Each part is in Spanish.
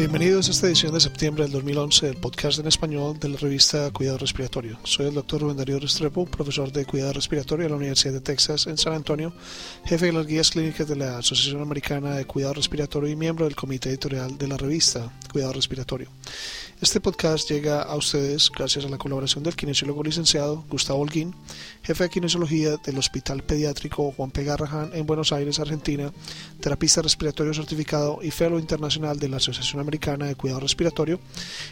Bienvenidos a esta edición de septiembre del 2011 del podcast en español de la revista Cuidado Respiratorio. Soy el doctor Rubén Darío Restrepo, profesor de Cuidado Respiratorio de la Universidad de Texas en San Antonio, jefe de las guías clínicas de la Asociación Americana de Cuidado Respiratorio y miembro del comité editorial de la revista Cuidado Respiratorio. Este podcast llega a ustedes gracias a la colaboración del kinesiólogo licenciado Gustavo Holguín, jefe de kinesiología del Hospital Pediátrico Juan P. Garrahan en Buenos Aires, Argentina, terapista respiratorio certificado y fellow internacional de la Asociación Americana de Cuidado Respiratorio,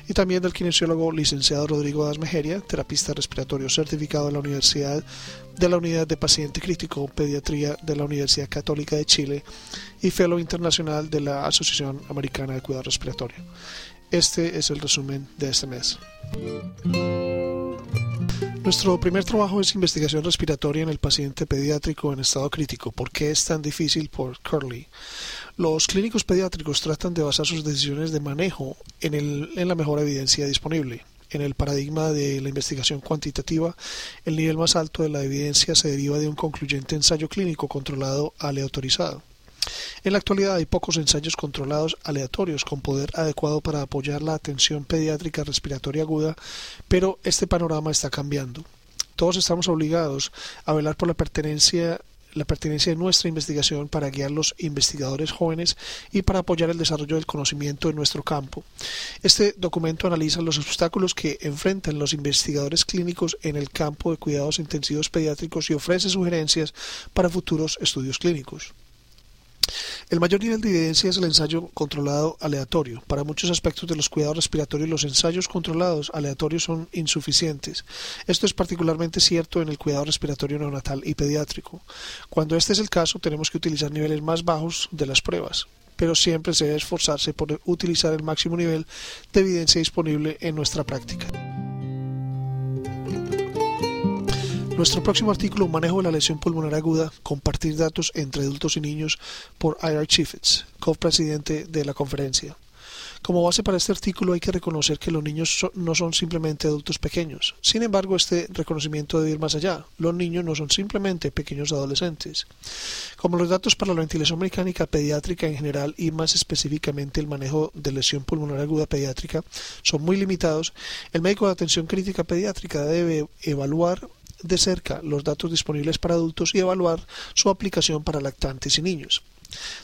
y también del kinesiólogo licenciado Rodrigo Dasmejeria, terapista respiratorio certificado de la Universidad de la Unidad de Paciente Crítico Pediatría de la Universidad Católica de Chile y fellow internacional de la Asociación Americana de Cuidado Respiratorio. Este es el resumen de este mes. Nuestro primer trabajo es investigación respiratoria en el paciente pediátrico en estado crítico. ¿Por qué es tan difícil por Curly? Los clínicos pediátricos tratan de basar sus decisiones de manejo en, la mejor evidencia disponible. En el paradigma de la investigación cuantitativa, el nivel más alto de la evidencia se deriva de un concluyente ensayo clínico controlado aleatorizado. En la actualidad hay pocos ensayos controlados aleatorios con poder adecuado para apoyar la atención pediátrica respiratoria aguda, pero este panorama está cambiando. Todos estamos obligados a velar por la pertenencia la pertenencia de nuestra investigación para guiar los investigadores jóvenes y para apoyar el desarrollo del conocimiento en nuestro campo. Este documento analiza los obstáculos que enfrentan los investigadores clínicos en el campo de cuidados intensivos pediátricos y ofrece sugerencias para futuros estudios clínicos. El mayor nivel de evidencia es el ensayo controlado aleatorio. Para muchos aspectos de los cuidados respiratorios, los ensayos controlados aleatorios son insuficientes. Esto es particularmente cierto en el cuidado respiratorio neonatal y pediátrico. Cuando este es el caso, tenemos que utilizar niveles más bajos de las pruebas pero siempre se debe esforzarse por utilizar el máximo nivel de evidencia disponible en nuestra práctica. Nuestro próximo artículo, Manejo de la lesión pulmonar aguda, compartir datos entre adultos y niños, por IR Chiefets, co-presidente de la conferencia. Como base para este artículo hay que reconocer que los niños no son simplemente adultos pequeños. Sin embargo, este reconocimiento debe ir más allá. Los niños no son simplemente pequeños adolescentes. Como los datos para la ventilación mecánica pediátrica en general y más específicamente el manejo de lesión pulmonar aguda pediátrica son muy limitados, el médico de atención crítica pediátrica debe evaluar de cerca los datos disponibles para adultos y evaluar su aplicación para lactantes y niños.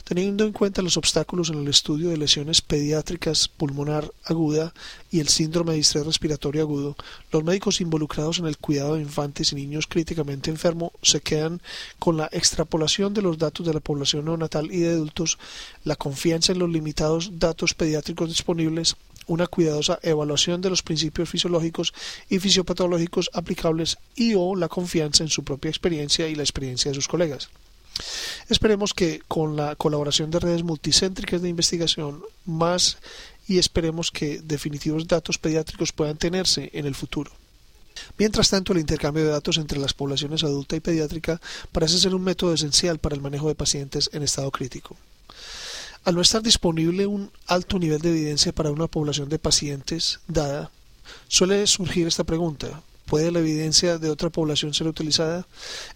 Teniendo en cuenta los obstáculos en el estudio de lesiones pediátricas pulmonar aguda y el síndrome de distrés respiratorio agudo, los médicos involucrados en el cuidado de infantes y niños críticamente enfermos se quedan con la extrapolación de los datos de la población neonatal y de adultos, la confianza en los limitados datos pediátricos disponibles una cuidadosa evaluación de los principios fisiológicos y fisiopatológicos aplicables y o la confianza en su propia experiencia y la experiencia de sus colegas. Esperemos que con la colaboración de redes multicéntricas de investigación más y esperemos que definitivos datos pediátricos puedan tenerse en el futuro. Mientras tanto, el intercambio de datos entre las poblaciones adulta y pediátrica parece ser un método esencial para el manejo de pacientes en estado crítico. Al no estar disponible un alto nivel de evidencia para una población de pacientes dada, suele surgir esta pregunta. ¿Puede la evidencia de otra población ser utilizada?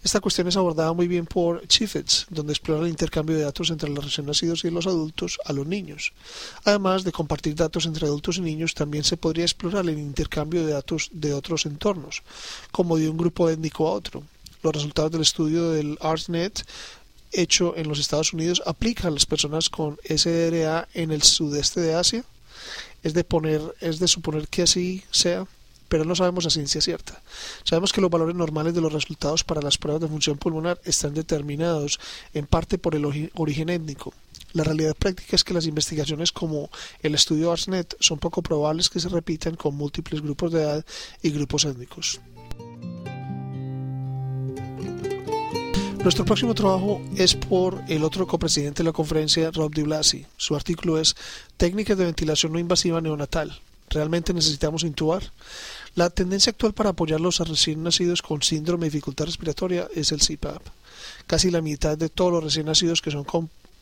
Esta cuestión es abordada muy bien por Chiefets, donde explora el intercambio de datos entre los recién nacidos y los adultos a los niños. Además de compartir datos entre adultos y niños, también se podría explorar el intercambio de datos de otros entornos, como de un grupo étnico a otro. Los resultados del estudio del ARTNET hecho en los Estados Unidos aplica a las personas con SDRA en el sudeste de Asia. Es de poner, es de suponer que así sea, pero no sabemos a ciencia cierta. Sabemos que los valores normales de los resultados para las pruebas de función pulmonar están determinados en parte por el origen étnico. La realidad práctica es que las investigaciones como el estudio ARSNET son poco probables que se repitan con múltiples grupos de edad y grupos étnicos. Nuestro próximo trabajo es por el otro copresidente de la conferencia, Rob DiBlasi. Su artículo es Técnicas de ventilación no invasiva neonatal. ¿Realmente necesitamos intubar? La tendencia actual para apoyar los recién nacidos con síndrome de dificultad respiratoria es el CPAP. Casi la mitad de todos los recién nacidos que son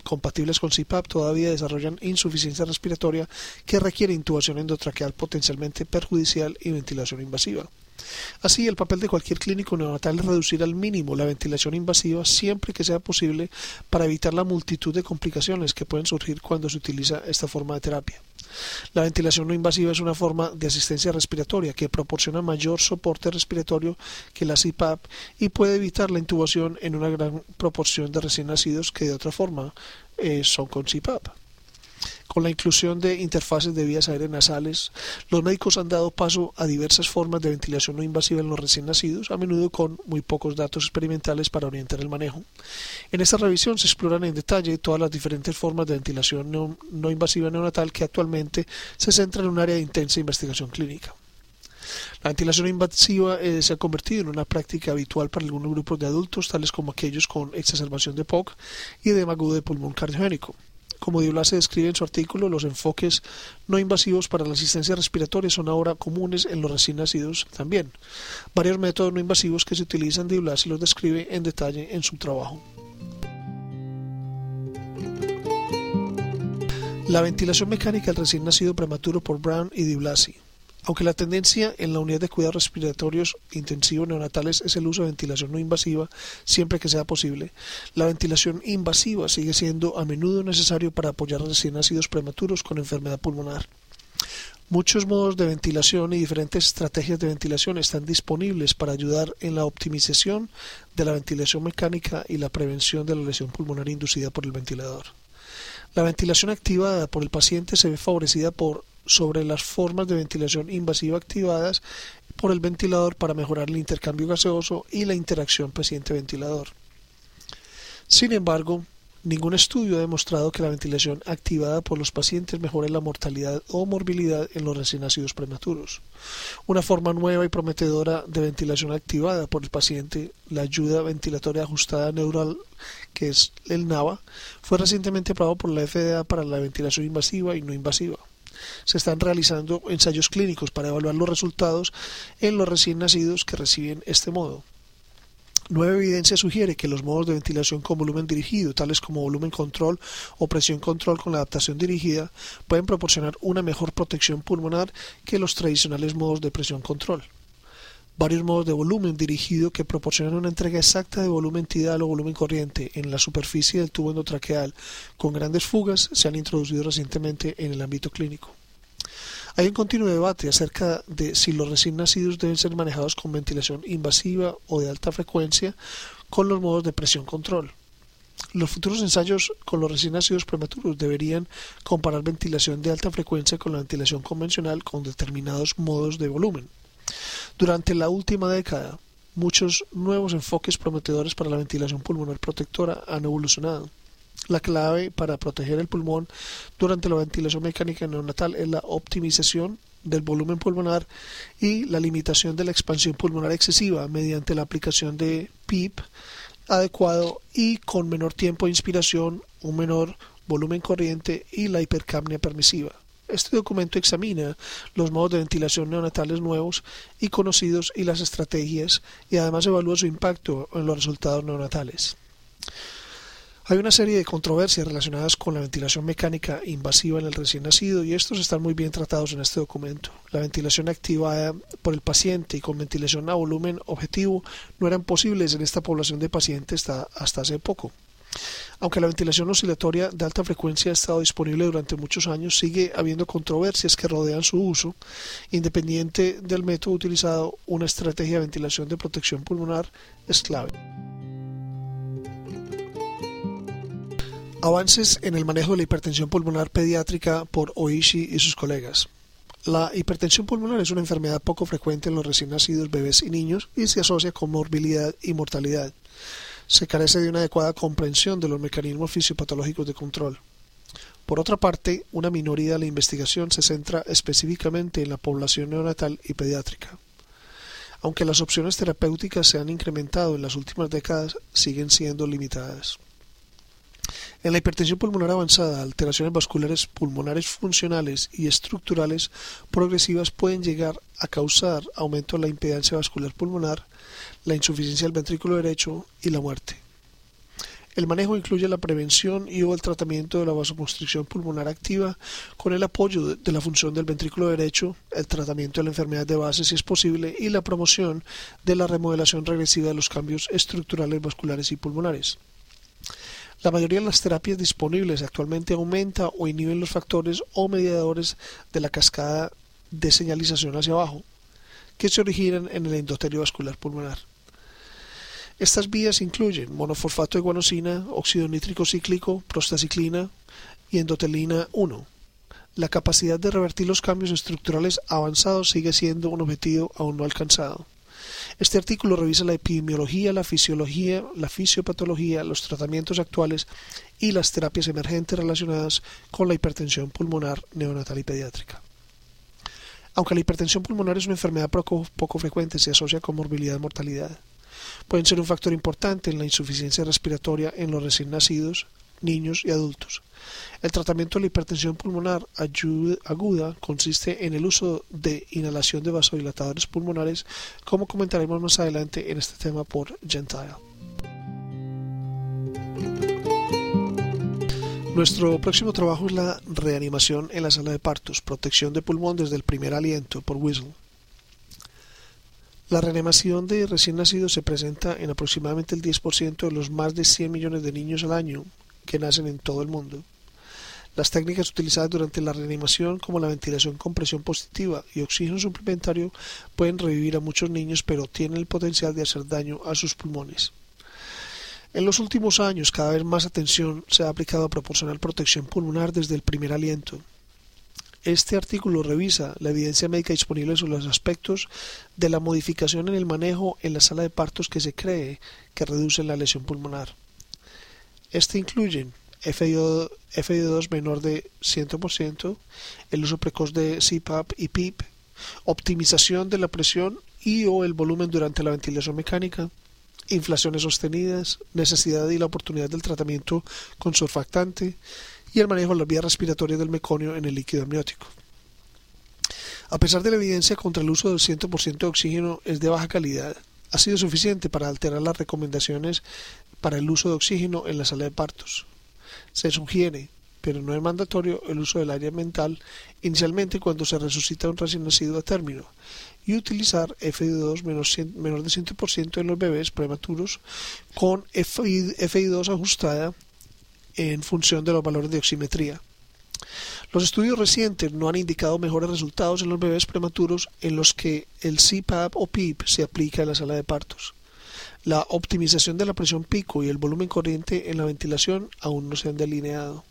compatibles con CPAP todavía desarrollan insuficiencia respiratoria que requiere intubación endotraqueal potencialmente perjudicial y ventilación invasiva. Así, el papel de cualquier clínico neonatal es reducir al mínimo la ventilación invasiva siempre que sea posible para evitar la multitud de complicaciones que pueden surgir cuando se utiliza esta forma de terapia. La ventilación no invasiva es una forma de asistencia respiratoria que proporciona mayor soporte respiratorio que la CPAP y puede evitar la intubación en una gran proporción de recién nacidos que de otra forma eh, son con CPAP. Con la inclusión de interfaces de vías aéreas nasales, los médicos han dado paso a diversas formas de ventilación no invasiva en los recién nacidos, a menudo con muy pocos datos experimentales para orientar el manejo. En esta revisión se exploran en detalle todas las diferentes formas de ventilación no, invasiva neonatal que actualmente se centra en un área de intensa investigación clínica. La ventilación invasiva eh, se ha convertido en una práctica habitual para algunos grupos de adultos, tales como aquellos con exacerbación de POC y edema agudo de pulmón cardiogénico. Como se describe en su artículo, los enfoques no invasivos para la asistencia respiratoria son ahora comunes en los recién nacidos también. Varios métodos no invasivos que se utilizan Blasi los describe en detalle en su trabajo. La ventilación mecánica del recién nacido prematuro por Brown y Di Blasi. Aunque la tendencia en la unidad de cuidados respiratorios intensivos neonatales es el uso de ventilación no invasiva siempre que sea posible, la ventilación invasiva sigue siendo a menudo necesario para apoyar recién nacidos prematuros con enfermedad pulmonar. Muchos modos de ventilación y diferentes estrategias de ventilación están disponibles para ayudar en la optimización de la ventilación mecánica y la prevención de la lesión pulmonar inducida por el ventilador. La ventilación activada por el paciente se ve favorecida por sobre las formas de ventilación invasiva activadas por el ventilador para mejorar el intercambio gaseoso y la interacción paciente-ventilador. Sin embargo, ningún estudio ha demostrado que la ventilación activada por los pacientes mejore la mortalidad o morbilidad en los recién nacidos prematuros. Una forma nueva y prometedora de ventilación activada por el paciente, la ayuda ventilatoria ajustada neural, que es el NAVA, fue recientemente aprobado por la FDA para la ventilación invasiva y no invasiva se están realizando ensayos clínicos para evaluar los resultados en los recién nacidos que reciben este modo. Nueva evidencia sugiere que los modos de ventilación con volumen dirigido, tales como volumen control o presión control con la adaptación dirigida, pueden proporcionar una mejor protección pulmonar que los tradicionales modos de presión control varios modos de volumen dirigido que proporcionan una entrega exacta de volumen tidal o volumen corriente en la superficie del tubo endotraqueal con grandes fugas se han introducido recientemente en el ámbito clínico. Hay un continuo debate acerca de si los recién nacidos deben ser manejados con ventilación invasiva o de alta frecuencia con los modos de presión control. Los futuros ensayos con los recién nacidos prematuros deberían comparar ventilación de alta frecuencia con la ventilación convencional con determinados modos de volumen. Durante la última década, muchos nuevos enfoques prometedores para la ventilación pulmonar protectora han evolucionado. La clave para proteger el pulmón durante la ventilación mecánica neonatal es la optimización del volumen pulmonar y la limitación de la expansión pulmonar excesiva mediante la aplicación de PIP adecuado y con menor tiempo de inspiración, un menor volumen corriente y la hipercapnia permisiva. Este documento examina los modos de ventilación neonatales nuevos y conocidos y las estrategias y además evalúa su impacto en los resultados neonatales. Hay una serie de controversias relacionadas con la ventilación mecánica invasiva en el recién nacido y estos están muy bien tratados en este documento. La ventilación activada por el paciente y con ventilación a volumen objetivo no eran posibles en esta población de pacientes hasta hace poco. Aunque la ventilación oscilatoria de alta frecuencia ha estado disponible durante muchos años, sigue habiendo controversias que rodean su uso. Independiente del método utilizado, una estrategia de ventilación de protección pulmonar es clave. Avances en el manejo de la hipertensión pulmonar pediátrica por Oishi y sus colegas. La hipertensión pulmonar es una enfermedad poco frecuente en los recién nacidos bebés y niños y se asocia con morbilidad y mortalidad se carece de una adecuada comprensión de los mecanismos fisiopatológicos de control. Por otra parte, una minoría de la investigación se centra específicamente en la población neonatal y pediátrica. Aunque las opciones terapéuticas se han incrementado en las últimas décadas, siguen siendo limitadas. En la hipertensión pulmonar avanzada, alteraciones vasculares pulmonares funcionales y estructurales progresivas pueden llegar a causar aumento de la impedancia vascular pulmonar, la insuficiencia del ventrículo derecho y la muerte. El manejo incluye la prevención y o el tratamiento de la vasoconstricción pulmonar activa con el apoyo de la función del ventrículo derecho, el tratamiento de la enfermedad de base si es posible y la promoción de la remodelación regresiva de los cambios estructurales vasculares y pulmonares. La mayoría de las terapias disponibles actualmente aumenta o inhiben los factores o mediadores de la cascada de señalización hacia abajo, que se originan en el endotelio vascular pulmonar. Estas vías incluyen monofosfato de guanosina, óxido nítrico cíclico, prostaciclina y endotelina 1. La capacidad de revertir los cambios estructurales avanzados sigue siendo un objetivo aún no alcanzado. Este artículo revisa la epidemiología, la fisiología, la fisiopatología, los tratamientos actuales y las terapias emergentes relacionadas con la hipertensión pulmonar neonatal y pediátrica. Aunque la hipertensión pulmonar es una enfermedad poco, frecuente, se asocia con morbilidad y mortalidad pueden ser un factor importante en la insuficiencia respiratoria en los recién nacidos, niños y adultos. El tratamiento de la hipertensión pulmonar aguda consiste en el uso de inhalación de vasodilatadores pulmonares, como comentaremos más adelante en este tema por Gentile. Nuestro próximo trabajo es la reanimación en la sala de partos, protección de pulmón desde el primer aliento por Whistle. La reanimación de recién nacidos se presenta en aproximadamente el 10% de los más de 100 millones de niños al año que nacen en todo el mundo. Las técnicas utilizadas durante la reanimación, como la ventilación con presión positiva y oxígeno suplementario, pueden revivir a muchos niños, pero tienen el potencial de hacer daño a sus pulmones. En los últimos años, cada vez más atención se ha aplicado a proporcionar protección pulmonar desde el primer aliento, este artículo revisa la evidencia médica disponible sobre los aspectos de la modificación en el manejo en la sala de partos que se cree que reducen la lesión pulmonar. Este incluye FIO2 menor de 100%, el uso precoz de CPAP y PIP, optimización de la presión y o el volumen durante la ventilación mecánica, inflaciones sostenidas, necesidad y la oportunidad del tratamiento con surfactante, y el manejo de las vías respiratorias del meconio en el líquido amniótico. A pesar de la evidencia contra el uso del 100% de oxígeno es de baja calidad, ha sido suficiente para alterar las recomendaciones para el uso de oxígeno en la sala de partos. Se sugiere, pero no es mandatorio, el uso del aire mental inicialmente cuando se resucita un recién nacido a término y utilizar FI2 menor de 100% en los bebés prematuros con FI2 ajustada en función de los valores de oximetría. Los estudios recientes no han indicado mejores resultados en los bebés prematuros en los que el CPAP o PIP se aplica en la sala de partos. La optimización de la presión pico y el volumen corriente en la ventilación aún no se han delineado.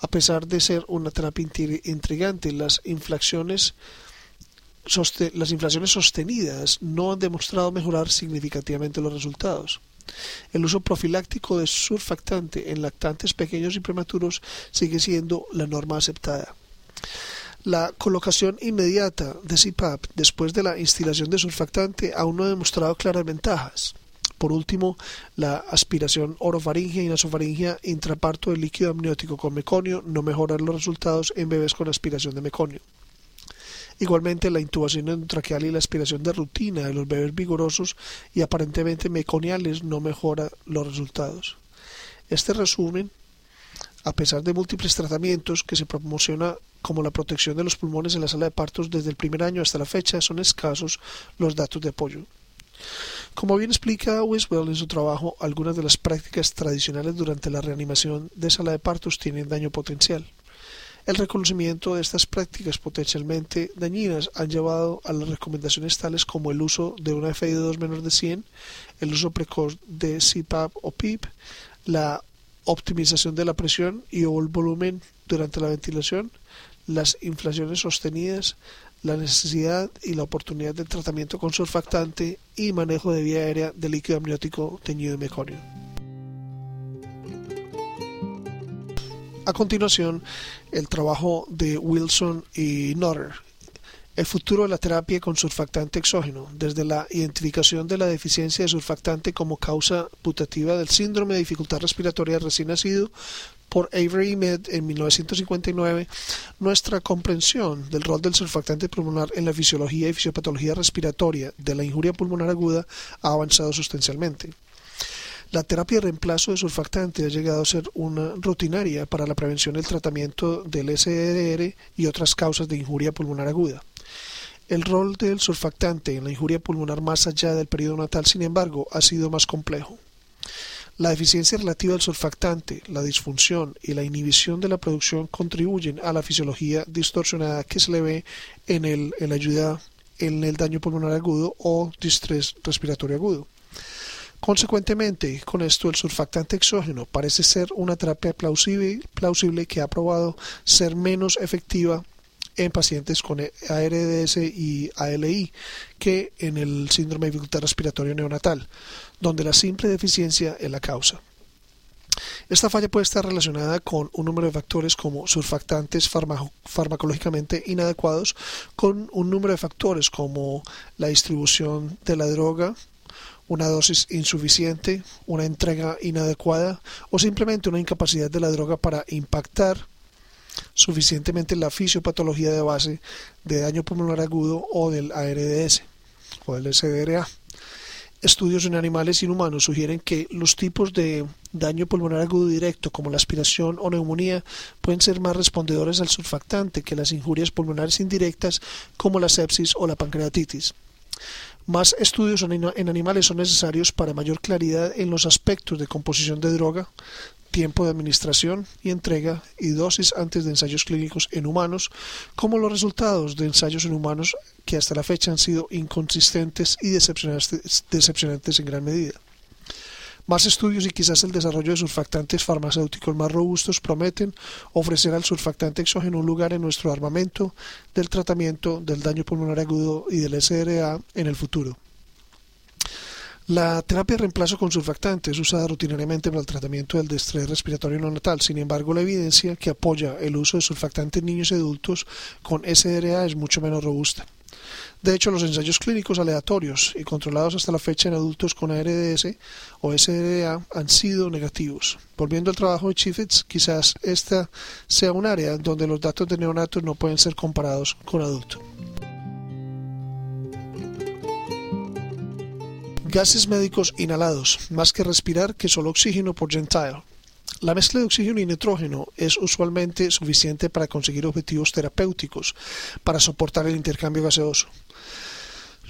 A pesar de ser una terapia intrigante, las las inflaciones sostenidas no han demostrado mejorar significativamente los resultados. El uso profiláctico de surfactante en lactantes pequeños y prematuros sigue siendo la norma aceptada. La colocación inmediata de CPAP después de la instilación de surfactante aún no ha demostrado claras ventajas. Por último, la aspiración orofaringea y nasofaringea intraparto del líquido amniótico con meconio no mejora los resultados en bebés con aspiración de meconio. Igualmente, la intubación endotraqueal y la aspiración de rutina de los bebés vigorosos y aparentemente meconiales no mejora los resultados. Este resumen, a pesar de múltiples tratamientos que se promociona como la protección de los pulmones en la sala de partos desde el primer año hasta la fecha, son escasos los datos de apoyo. Como bien explica Wiswell en su trabajo, algunas de las prácticas tradicionales durante la reanimación de sala de partos tienen daño potencial. El reconocimiento de estas prácticas potencialmente dañinas han llevado a las recomendaciones tales como el uso de una FI2 menor de 100, el uso precoz de CPAP o PIP, la optimización de la presión y o el volumen durante la ventilación, las inflaciones sostenidas, la necesidad y la oportunidad de tratamiento con surfactante y manejo de vía aérea de líquido amniótico teñido de meconio. A continuación, el trabajo de Wilson y Nutter, el futuro de la terapia con surfactante exógeno, desde la identificación de la deficiencia de surfactante como causa putativa del síndrome de dificultad respiratoria recién nacido por Avery y Med en 1959, nuestra comprensión del rol del surfactante pulmonar en la fisiología y fisiopatología respiratoria de la injuria pulmonar aguda ha avanzado sustancialmente. La terapia de reemplazo de surfactante ha llegado a ser una rutinaria para la prevención y el tratamiento del SDR y otras causas de injuria pulmonar aguda. El rol del surfactante en la injuria pulmonar más allá del periodo natal, sin embargo, ha sido más complejo. La deficiencia relativa del surfactante, la disfunción y la inhibición de la producción contribuyen a la fisiología distorsionada que se le ve en, el, en la ayuda en el daño pulmonar agudo o distrés respiratorio agudo. Consecuentemente, con esto el surfactante exógeno parece ser una terapia plausible, plausible que ha probado ser menos efectiva en pacientes con ARDS y ALI que en el síndrome de dificultad respiratoria neonatal, donde la simple deficiencia es la causa. Esta falla puede estar relacionada con un número de factores como surfactantes farmacológicamente inadecuados, con un número de factores como la distribución de la droga, una dosis insuficiente, una entrega inadecuada o simplemente una incapacidad de la droga para impactar suficientemente la fisiopatología de base de daño pulmonar agudo o del ARDS o del SDRA. Estudios en animales y en humanos sugieren que los tipos de daño pulmonar agudo directo, como la aspiración o neumonía, pueden ser más respondedores al surfactante que las injurias pulmonares indirectas, como la sepsis o la pancreatitis. Más estudios en animales son necesarios para mayor claridad en los aspectos de composición de droga, tiempo de administración y entrega y dosis antes de ensayos clínicos en humanos, como los resultados de ensayos en humanos que hasta la fecha han sido inconsistentes y decepcionantes, en gran medida. Más estudios y quizás el desarrollo de surfactantes farmacéuticos más robustos prometen ofrecer al surfactante exógeno un lugar en nuestro armamento del tratamiento del daño pulmonar agudo y del SRA en el futuro. La terapia de reemplazo con surfactante es usada rutinariamente para el tratamiento del estrés respiratorio no natal. Sin embargo, la evidencia que apoya el uso de surfactante en niños y adultos con SRA es mucho menos robusta. De hecho, los ensayos clínicos aleatorios y controlados hasta la fecha en adultos con ARDS o SRA han sido negativos. Volviendo al trabajo de Chiefets, quizás esta sea un área donde los datos de neonatos no pueden ser comparados con adultos. Gases médicos inhalados, más que respirar que solo oxígeno por Gentile. La mezcla de oxígeno y nitrógeno es usualmente suficiente para conseguir objetivos terapéuticos para soportar el intercambio gaseoso.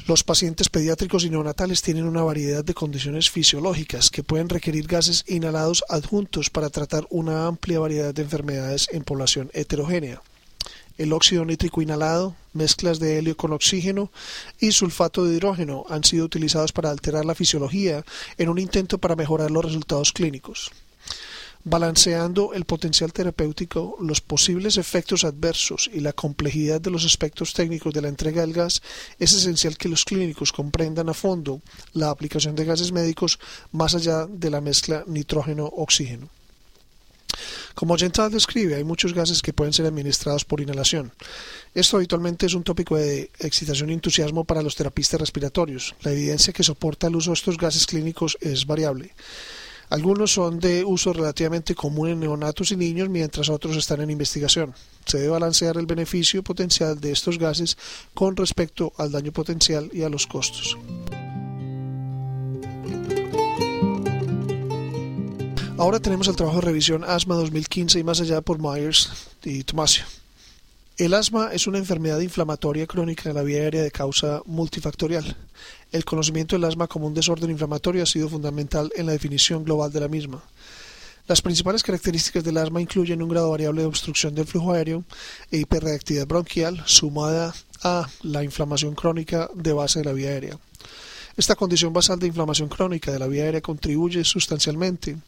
Los pacientes pediátricos y neonatales tienen una variedad de condiciones fisiológicas que pueden requerir gases inhalados adjuntos para tratar una amplia variedad de enfermedades en población heterogénea el óxido nítrico inhalado, mezclas de helio con oxígeno y sulfato de hidrógeno han sido utilizados para alterar la fisiología en un intento para mejorar los resultados clínicos. Balanceando el potencial terapéutico, los posibles efectos adversos y la complejidad de los aspectos técnicos de la entrega del gas, es esencial que los clínicos comprendan a fondo la aplicación de gases médicos más allá de la mezcla nitrógeno-oxígeno. Como Gental describe, hay muchos gases que pueden ser administrados por inhalación. Esto habitualmente es un tópico de excitación y entusiasmo para los terapistas respiratorios. La evidencia que soporta el uso de estos gases clínicos es variable. Algunos son de uso relativamente común en neonatos y niños, mientras otros están en investigación. Se debe balancear el beneficio potencial de estos gases con respecto al daño potencial y a los costos. Ahora tenemos el trabajo de revisión Asma 2015 y más allá por Myers y Tomasio. El asma es una enfermedad inflamatoria crónica de la vía aérea de causa multifactorial. El conocimiento del asma como un desorden inflamatorio ha sido fundamental en la definición global de la misma. Las principales características del asma incluyen un grado variable de obstrucción del flujo aéreo e hiperreactividad bronquial sumada a la inflamación crónica de base de la vía aérea. Esta condición basal de inflamación crónica de la vía aérea contribuye sustancialmente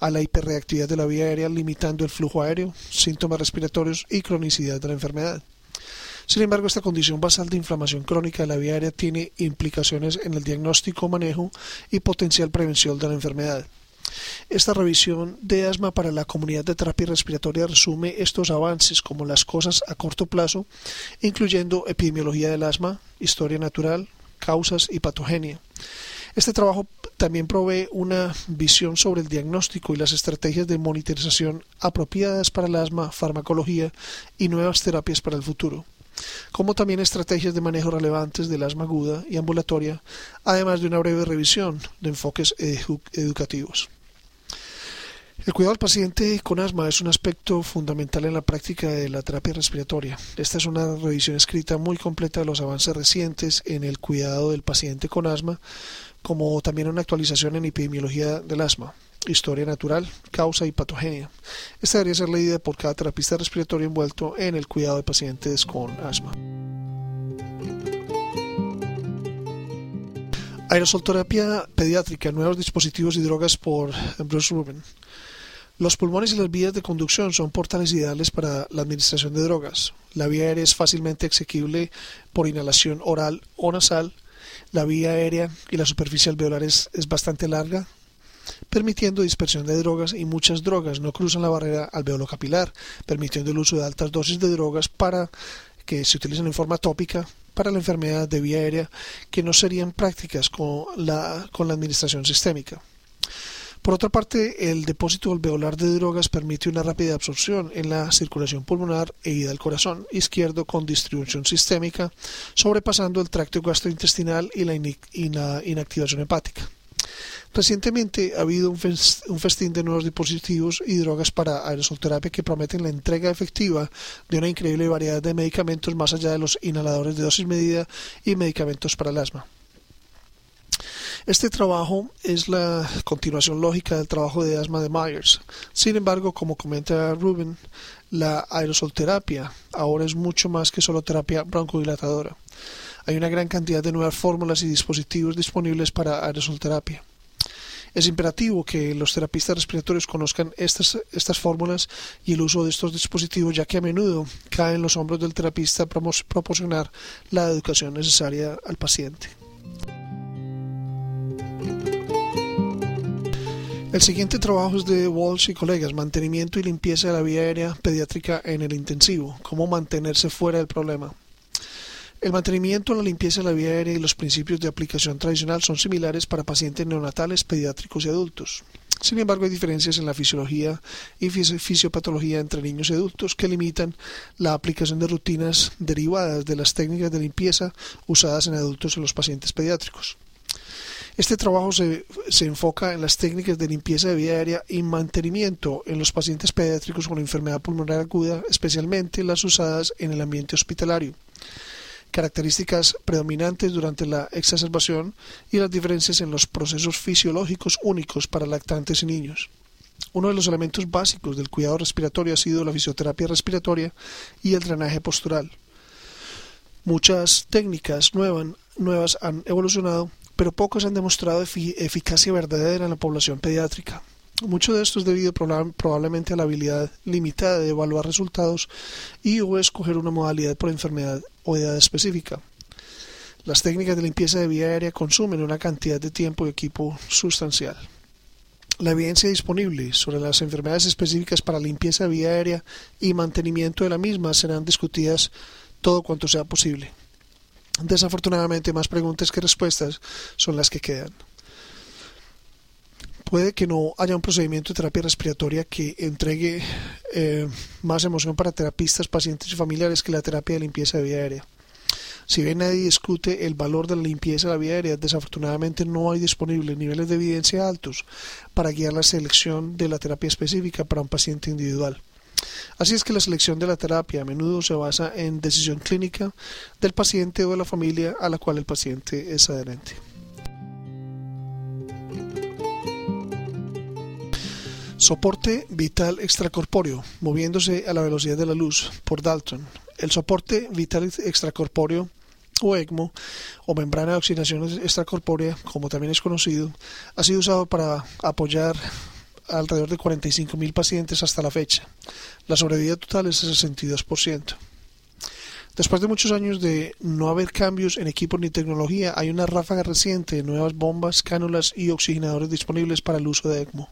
a la hiperreactividad de la vía aérea, limitando el flujo aéreo, síntomas respiratorios y cronicidad de la enfermedad. Sin embargo, esta condición basal de inflamación crónica de la vía aérea tiene implicaciones en el diagnóstico, manejo y potencial prevención de la enfermedad. Esta revisión de asma para la comunidad de terapia respiratoria resume estos avances como las cosas a corto plazo, incluyendo epidemiología del asma, historia natural, causas y patogenia. Este trabajo también provee una visión sobre el diagnóstico y las estrategias de monitorización apropiadas para el asma, farmacología y nuevas terapias para el futuro. como también estrategias de manejo relevantes del asma aguda y ambulatoria, además de una breve revisión de enfoques educativos. El cuidado del paciente con asma es un aspecto fundamental en la práctica de la terapia respiratoria. Esta es una revisión escrita muy completa de los avances recientes en el cuidado del paciente con asma, como también una actualización en epidemiología del asma, historia natural, causa y patogenia. Esta debería ser leída por cada terapista respiratorio envuelto en el cuidado de pacientes con asma. Aerosolterapia pediátrica, nuevos dispositivos y drogas por Bruce Rubin. Los pulmones y las vías de conducción son portales ideales para la administración de drogas. La vía aérea es fácilmente exequible por inhalación oral o nasal. La vía aérea y la superficie alveolar es, es bastante larga, permitiendo dispersión de drogas y muchas drogas no cruzan la barrera alveolo-capilar, permitiendo el uso de altas dosis de drogas para que se utilicen en forma tópica para la enfermedad de vía aérea que no serían prácticas con la, con la administración sistémica. Por otra parte, el depósito alveolar de drogas permite una rápida absorción en la circulación pulmonar e ida al corazón izquierdo con distribución sistémica, sobrepasando el tracto gastrointestinal y la, inactivación hepática. Recientemente ha habido un, festín de nuevos dispositivos y drogas para aerosolterapia que prometen la entrega efectiva de una increíble variedad de medicamentos más allá de los inhaladores de dosis medida y medicamentos para el asma. Este trabajo es la continuación lógica del trabajo de asma de Myers. Sin embargo, como comenta Rubin, la aerosolterapia ahora es mucho más que solo terapia broncodilatadora. Hay una gran cantidad de nuevas fórmulas y dispositivos disponibles para aerosolterapia. Es imperativo que los terapistas respiratorios conozcan estas, estas fórmulas y el uso de estos dispositivos, ya que a menudo cae en los hombros del terapista proporcionar la educación necesaria al paciente. El siguiente trabajo es de Walsh y colegas, mantenimiento y limpieza de la vía aérea pediátrica en el intensivo, cómo mantenerse fuera del problema. El mantenimiento, la limpieza de la vía aérea y los principios de aplicación tradicional son similares para pacientes neonatales, pediátricos y adultos. Sin embargo, hay diferencias en la fisiología y fisiopatología entre niños y adultos que limitan la aplicación de rutinas derivadas de las técnicas de limpieza usadas en adultos y los pacientes pediátricos. Este trabajo se, se, enfoca en las técnicas de limpieza de vía aérea y mantenimiento en los pacientes pediátricos con enfermedad pulmonar aguda, especialmente las usadas en el ambiente hospitalario. Características predominantes durante la exacerbación y las diferencias en los procesos fisiológicos únicos para lactantes y niños. Uno de los elementos básicos del cuidado respiratorio ha sido la fisioterapia respiratoria y el drenaje postural. Muchas técnicas nuevas han evolucionado pero pocos han demostrado eficacia verdadera en la población pediátrica. Mucho de esto es debido probablemente a la habilidad limitada de evaluar resultados y o escoger una modalidad por enfermedad o edad específica. Las técnicas de limpieza de vía aérea consumen una cantidad de tiempo y equipo sustancial. La evidencia disponible sobre las enfermedades específicas para limpieza de vía aérea y mantenimiento de la misma serán discutidas todo cuanto sea posible. Desafortunadamente, más preguntas que respuestas son las que quedan. Puede que no haya un procedimiento de terapia respiratoria que entregue eh, más emoción para terapistas, pacientes y familiares que la terapia de limpieza de vía aérea. Si bien nadie discute el valor de la limpieza de la vía aérea, desafortunadamente no hay disponibles niveles de evidencia altos para guiar la selección de la terapia específica para un paciente individual. Así es que la selección de la terapia a menudo se basa en decisión clínica del paciente o de la familia a la cual el paciente es adherente. Soporte vital extracorpóreo, moviéndose a la velocidad de la luz, por Dalton. El soporte vital extracorpóreo o ECMO, o membrana de oxidación extracorpórea, como también es conocido, ha sido usado para apoyar alrededor de 45.000 pacientes hasta la fecha. La sobrevida total es de 62%. Después de muchos años de no haber cambios en equipos ni tecnología, hay una ráfaga reciente de nuevas bombas, cánulas y oxigenadores disponibles para el uso de ECMO.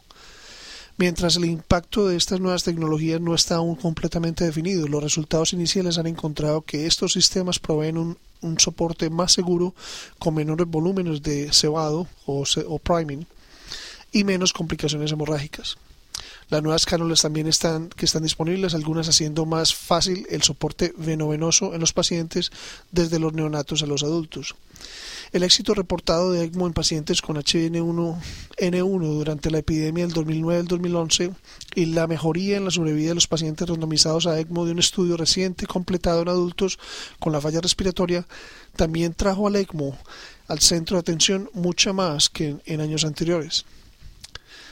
Mientras el impacto de estas nuevas tecnologías no está aún completamente definido, los resultados iniciales han encontrado que estos sistemas proveen un, soporte más seguro con menores volúmenes de cebado o priming y menos complicaciones hemorrágicas. Las nuevas cánulas también están, que están disponibles, algunas haciendo más fácil el soporte venovenoso en los pacientes desde los neonatos a los adultos. El éxito reportado de ECMO en pacientes con HN1N1 durante la epidemia del 2009-2011 y la mejoría en la sobrevida de los pacientes randomizados a ECMO de un estudio reciente completado en adultos con la falla respiratoria también trajo al ECMO al centro de atención mucha más que en, años anteriores.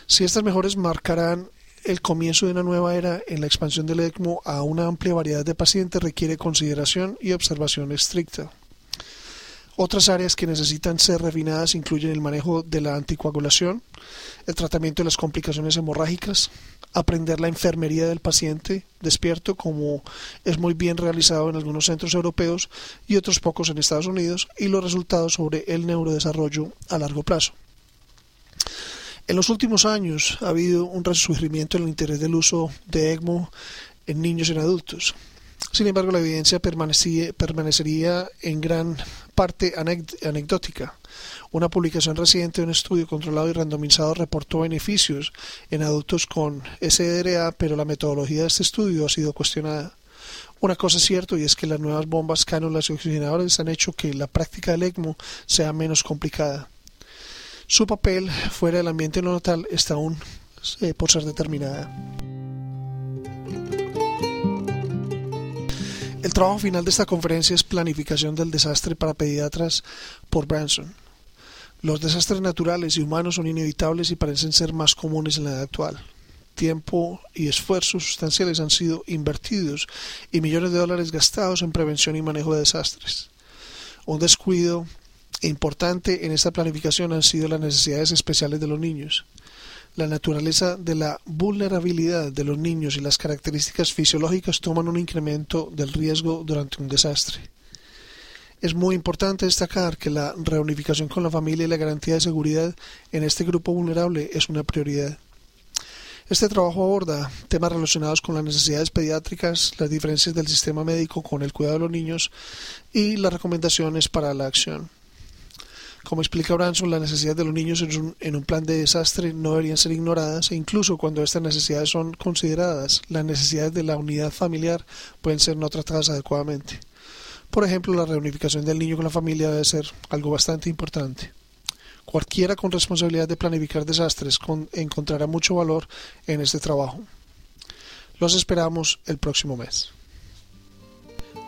Si estas mejoras marcarán el comienzo de una nueva era en la expansión del ECMO a una amplia variedad de pacientes requiere consideración y observación estricta. Otras áreas que necesitan ser refinadas incluyen el manejo de la anticoagulación, el tratamiento de las complicaciones hemorrágicas, aprender la enfermería del paciente despierto, como es muy bien realizado en algunos centros europeos y otros pocos en Estados Unidos, y los resultados sobre el neurodesarrollo a largo plazo. En los últimos años ha habido un resurgimiento en el interés del uso de ECMO en niños y en adultos. Sin embargo, la evidencia permanecería en gran parte anecdótica. Una publicación reciente de un estudio controlado y randomizado reportó beneficios en adultos con SDRA, pero la metodología de este estudio ha sido cuestionada. Una cosa es cierto y es que las nuevas bombas, cánulas y oxigenadores han hecho que la práctica del ECMO sea menos complicada. Su papel fuera del ambiente natal está aún eh, por ser determinada. El trabajo final de esta conferencia es Planificación del desastre para pediatras por Branson. Los desastres naturales y humanos son inevitables y parecen ser más comunes en la edad actual. Tiempo y esfuerzos sustanciales han sido invertidos y millones de dólares gastados en prevención y manejo de desastres. Un descuido importante en esta planificación han sido las necesidades especiales de los niños la naturaleza de la vulnerabilidad de los niños y las características fisiológicas toman un incremento del riesgo durante un desastre. Es muy importante destacar que la reunificación con la familia y la garantía de seguridad en este grupo vulnerable es una prioridad. Este trabajo aborda temas relacionados con las necesidades pediátricas, las diferencias del sistema médico con el cuidado de los niños y las recomendaciones para la acción. Como explica Branson, las necesidades de los niños en un, plan de desastre no deberían ser ignoradas e incluso cuando estas necesidades son consideradas, las necesidades de la unidad familiar pueden ser no tratadas adecuadamente. Por ejemplo, la reunificación del niño con la familia debe ser algo bastante importante. Cualquiera con responsabilidad de planificar desastres encontrará mucho valor en este trabajo. Los esperamos el próximo mes.